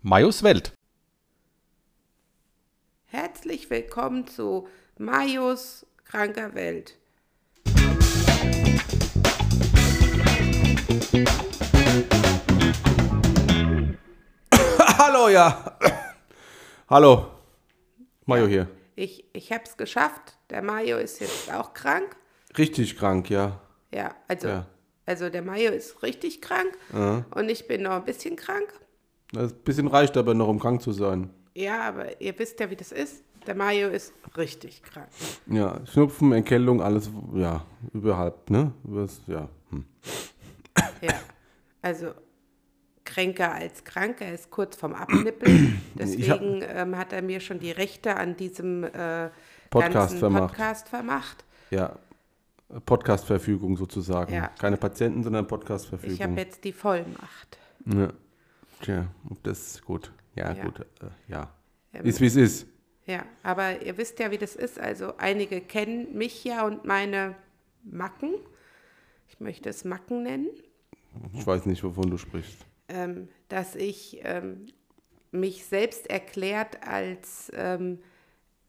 Majos Welt. Herzlich willkommen zu Majos kranker Welt. Hallo, ja. Hallo. Majo hier. Ich, ich habe es geschafft. Der Mayo ist jetzt auch krank. Richtig krank, ja. Ja, also, Ja. Also der Mayo ist richtig krank und ich bin noch ein bisschen krank. Das bisschen reicht aber noch, um krank zu sein. Ja, aber ihr wisst ja, wie das ist. Der Mayo ist richtig krank. Ja, Schnupfen, Erkältung, alles, ja, überhalb, ne? Übers, ja. Hm. Ja, also kränker als krank. Er ist kurz vorm Abnippeln. Ich hab- Deswegen ähm, hat er mir schon die Rechte an diesem äh, Podcast ganzen vermacht. Podcast vermacht. Ja. Podcast-Verfügung sozusagen. Ja. Keine Patienten, sondern Ich habe Podcast-Verfügung. jetzt die Vollmacht. Ja. Tja, das ist gut. Ja, Ja. gut. Äh, ja. Ähm, Ist wie es ist. Ja, aber ihr wisst ja, wie das ist. Also einige kennen mich ja und meine Macken. Ich möchte es Macken nennen. Ich weiß nicht, wovon du sprichst. Ähm, dass ich ähm, mich selbst erklärt als ähm,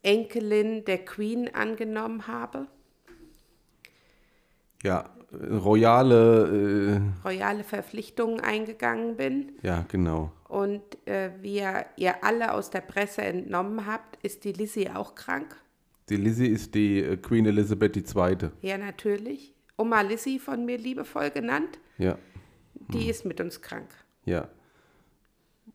Enkelin der Queen angenommen habe. Ja, äh, royale, Royale Verpflichtungen eingegangen bin. ja, genau. Und äh, wie ihr, ihr alle aus der Presse entnommen habt, ist die Lizzie auch krank. Die Lizzie ist die äh, Queen Elizabeth II. Ja, natürlich. Oma Lizzie von mir liebevoll genannt. Ja, Die ist mit uns krank. ja.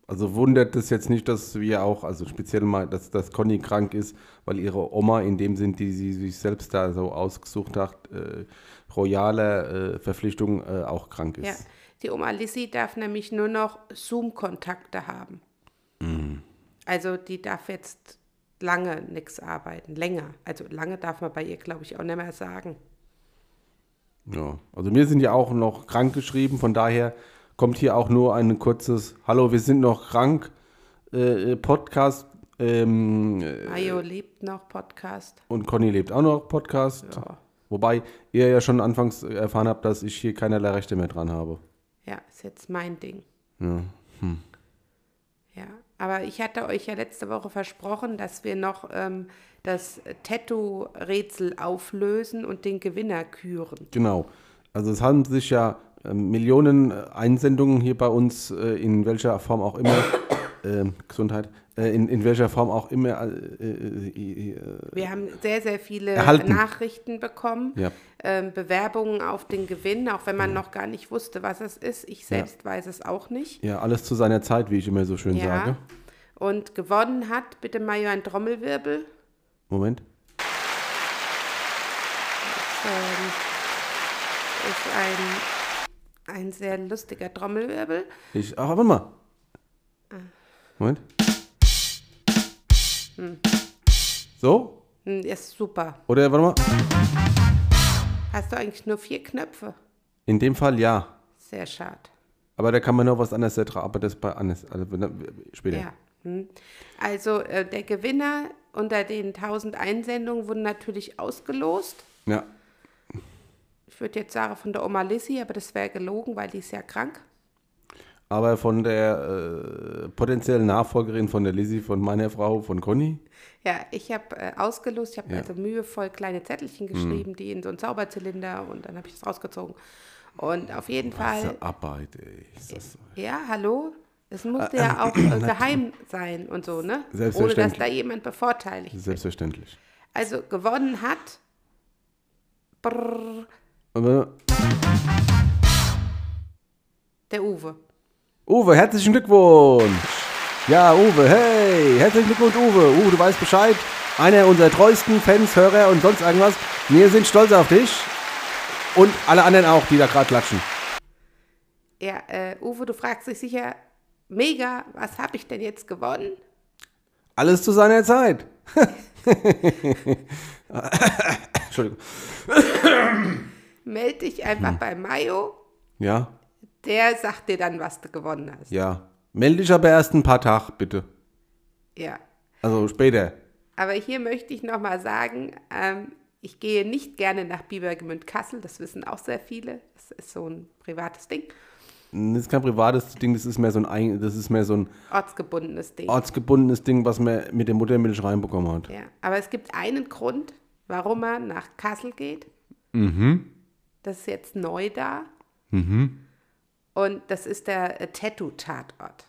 Also wundert es jetzt nicht, dass wir auch, also speziell mal, dass, dass Conny krank ist, weil ihre Oma in dem Sinn, die sie sich selbst da so ausgesucht hat, äh, royale äh, Verpflichtung äh, auch krank ist. Ja, die Oma Lizzie darf nämlich nur noch Zoom-Kontakte haben. Also die darf jetzt lange nichts arbeiten, länger. Also lange darf man bei ihr, glaube ich, auch nicht mehr sagen. Ja, also wir sind ja auch noch krank geschrieben, von daher kommt hier auch nur ein kurzes Hallo, wir sind noch krank äh, äh, Podcast ähm, äh, Mayo lebt noch Podcast. und Conny lebt auch noch Podcast. Ja. Wobei ihr ja schon anfangs erfahren habt, dass ich hier keinerlei Rechte mehr dran habe. Ja, ist jetzt mein Ding. Ja. Ja, aber ich hatte euch ja letzte Woche versprochen, dass wir noch ähm, das Tattoo-Rätsel auflösen und den Gewinner küren. Genau. Also es haben sich ja Millionen äh, Einsendungen hier bei uns, äh, in welcher Form auch immer, ähm, Gesundheit, äh, in, in welcher Form auch immer äh, äh, äh, Wir haben sehr, sehr viele Erhalten. Nachrichten bekommen, Ja. ähm, Bewerbungen auf den Gewinn, auch wenn man noch gar nicht wusste, was es ist. Ich selbst weiß es auch nicht. Ja, alles zu seiner Zeit, wie ich immer so schön Ja. sage. Und gewonnen hat, bitte Mario ein Trommelwirbel. Moment. Ähm, ist ein, ein sehr lustiger Trommelwirbel. Ich, ach, warte mal. Moment. So? Hm, Ist super. Oder warte mal. Hast du eigentlich nur vier Knöpfe? In dem Fall ja. Sehr schade. Aber da kann man noch was anderes drauf, aber das bei anders. Also, später. Ja. Hm. Also äh, der Gewinner unter den 1000 Einsendungen wurde natürlich ausgelost. Ja. Ich würde jetzt sagen von der Oma Lissy, aber das wäre gelogen, weil die ist ja krank. Aber von der äh, potenziellen Nachfolgerin von der Lizzie, von meiner Frau, von Conny. Ja, ich habe äh, ausgelost, ich habe Ja. also mühevoll kleine Zettelchen geschrieben, die in so einen Zauberzylinder und dann habe ich das rausgezogen. Und auf jeden Fall, Diese Arbeit, ey. Das, ja, hallo, es musste ja auch äh, geheim sein und so, ne? Ohne dass da jemand bevorteiligt wird. selbstverständlich. Also gewonnen hat brrr, Aber, der Uwe. Uwe, herzlichen Glückwunsch! Ja, Uwe, hey, herzlichen Glückwunsch, Uwe. Uwe, du weißt Bescheid. Einer unserer treuesten Fans, Hörer und sonst irgendwas. Wir sind stolz auf dich. Und alle anderen auch, die da gerade klatschen. Ja, äh, Uwe, du fragst dich sicher, mega, was habe ich denn jetzt gewonnen? Alles zu seiner Zeit. Entschuldigung. Meld dich einfach Hm. bei Mayo, Ja, der sagt dir dann, was du gewonnen hast. ja. Melde dich aber erst ein paar Tage, bitte. Ja. Also später. Aber hier möchte ich nochmal sagen, ähm, ich gehe nicht gerne nach Biebergemünd Kassel, das wissen auch sehr viele. Das ist so ein privates Ding. Das ist kein privates Ding, das ist mehr so ein, Ein- das ist mehr so ein Ortsgebundenes Ding. ortsgebundenes Ding, was man mit der Muttermilch reinbekommen hat. Ja, aber es gibt einen Grund, warum man nach Kassel geht. Mhm. Das ist jetzt neu da. Und das ist der äh, Tattoo-Tatort.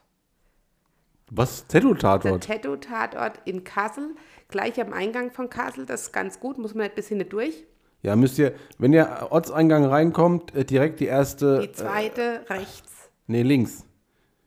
Was? Der Tattoo-Tatort? Tattoo-Tatort in Kassel, gleich am Eingang von Kassel. Das ist ganz gut, muss man ein bisschen nicht durch. Ja, müsst ihr, wenn ihr Ortseingang reinkommt, äh, direkt die erste. Die zweite rechts. Nee, links.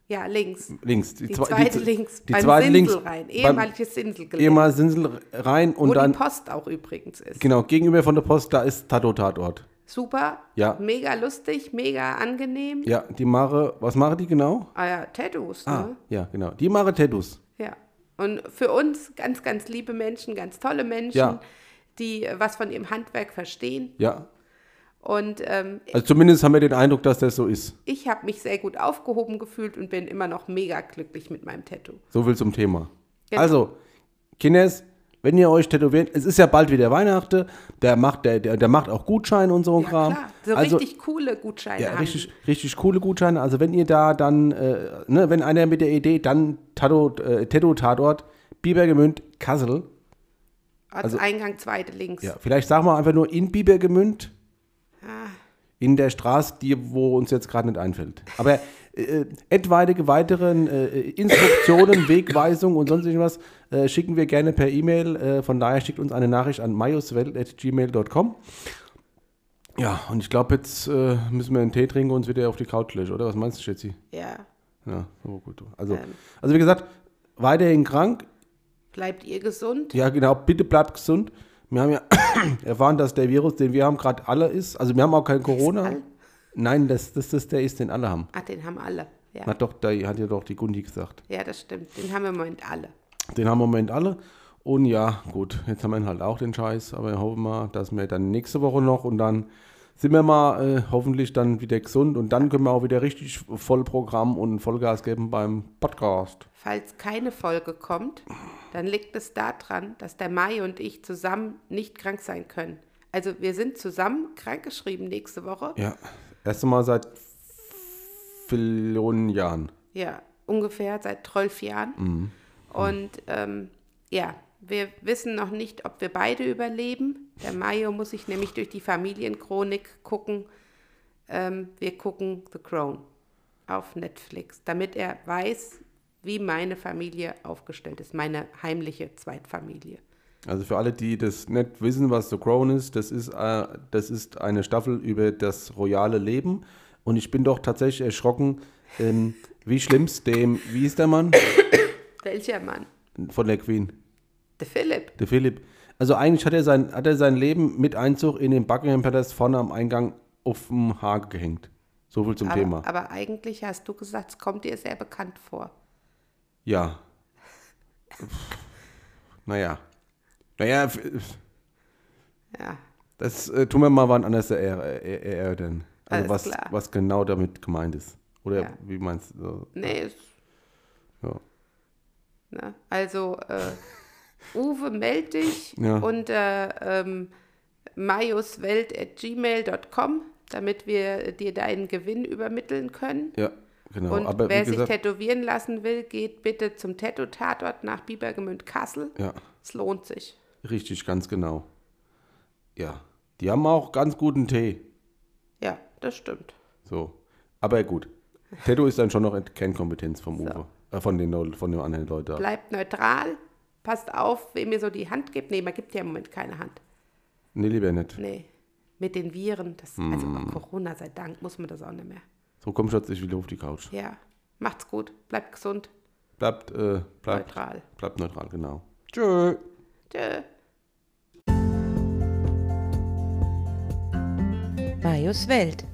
Ja, links. Links. Die, zwe- zweite die, links. Die beim zweite Sinsel links. rein. Ehemaliges Sinselgelände. ehemals Sinsel rein und Wo dann, die Post auch übrigens ist. genau, gegenüber von der Post, da ist Tattoo-Tatort. Super. Ja. Mega lustig, mega angenehm. Ja, die mache, was mache die genau? Ah ja, Tattoos, Ah, ne? ja, genau. Die mache Tattoos. Ja. Und für uns ganz, ganz liebe Menschen, ganz tolle Menschen, Ja. die äh, was von ihrem Handwerk verstehen. Ja. Und ähm, Also zumindest haben wir den Eindruck, dass das so ist. ich habe mich sehr gut aufgehoben gefühlt und bin immer noch mega glücklich mit meinem Tattoo. So viel zum Thema. Genau. Also, Kines, wenn ihr euch tätowiert, es ist ja bald wieder Weihnachten, der macht, der, der, der macht auch Gutscheine und so ein Ja, Kram. klar. So also, richtig coole Gutscheine ja, richtig, richtig coole Gutscheine. Also wenn ihr da dann, äh, ne, wenn einer mit der Idee, dann Tattoo, äh, Tattoo-Tatort, Bibergemünd, Kassel. Ortseingang, zweite links. also Ja, vielleicht sagen wir einfach nur in Bibergemünd. In der Straße, die, wo uns jetzt gerade nicht einfällt. Aber äh, etwaige weiteren äh, Instruktionen, Wegweisungen und sonst irgendwas äh, schicken wir gerne per E-Mail. Äh, von daher schickt uns eine Nachricht an majuswelt.gmail.com. Ja, und ich glaube, jetzt äh, müssen wir einen Tee trinken und uns wieder auf die Couch legen, oder? Was meinst du, Schätzi? Ja. Ja, so gut. Also, Ähm. also wie gesagt, weiterhin krank. Bleibt ihr gesund? Ja, genau, bitte bleibt gesund. Wir haben ja erfahren, dass der Virus, den wir haben, gerade alle ist. Also wir haben auch kein Corona. Nein, das, das ist der ist, den alle haben. Ach, den haben alle. Ja. Hat doch, da hat ja doch die Gundi gesagt. ja, das stimmt. Den haben wir im Moment alle. Den haben wir im Moment alle. Und ja, gut, jetzt haben wir halt auch den Scheiß, aber wir hoffen mal, dass wir dann nächste Woche noch und dann sind wir mal äh, hoffentlich dann wieder gesund und dann können wir auch wieder richtig Vollprogramm und Vollgas geben beim Podcast. Falls keine Folge kommt, dann liegt es daran, dass der Mai und ich zusammen nicht krank sein können. Also wir sind zusammen krankgeschrieben nächste Woche. Ja, erste Mal seit Millionen Jahren. Ja, ungefähr seit 12 Jahren. Und ähm, ja, wir wissen noch nicht, ob wir beide überleben. Der Mayo muss sich nämlich durch die Familienchronik gucken. Ähm, wir gucken The Crown auf Netflix, damit er weiß, wie meine Familie aufgestellt ist, meine heimliche Zweitfamilie. Also für alle, die das nicht wissen, was The Crown ist, das ist, äh, das ist eine Staffel über das royale Leben. Und ich bin doch tatsächlich erschrocken, ähm, wie schlimm's dem, wie ist der Mann Welcher Mann? von der Queen? Der Philipp. Der Philipp. Also eigentlich hat er sein, hat er sein Leben mit Einzug in den Buckingham Palace vorne am Eingang auf dem Haken gehängt. So viel zum Thema. Aber, aber eigentlich hast du gesagt, es kommt dir sehr bekannt vor. Ja. Naja. Naja, Ja, das äh, tun wir mal wann anders er- er- erörtern. Also Alles was, klar. was genau damit gemeint ist. Oder Ja. wie meinst du? nee, es Ja. Ne? Also, äh, Uwe, meld dich Ja. unter ähm, majuswelt.gmail.com, damit wir dir deinen Gewinn übermitteln können. ja, genau. Und Aber wer wie sich gesagt, tätowieren lassen will, geht bitte zum Tattoo-Tatort nach Biebergemünd Kassel. ja, Es lohnt sich. richtig, ganz genau. Ja, die haben auch ganz guten Tee. Ja, das stimmt. So. Aber gut. Tattoo ist dann schon noch Kernkompetenz vom Uwe. Äh, von, den, von den anderen Leuten. Bleibt neutral passt auf, wem ihr so die Hand gibt. Nee, man gibt ja im Moment keine Hand. Nee, lieber nicht. Nee. Mit den Viren, das, also mm. also Corona sei Dank, muss man das auch nicht mehr. So, komm, Schatz, ich wieder auf die Couch. Ja. Macht's gut. Bleibt gesund. Bleibt, äh, bleibt neutral. Bleibt neutral, genau. Tschö. Tschö. Marius Welt.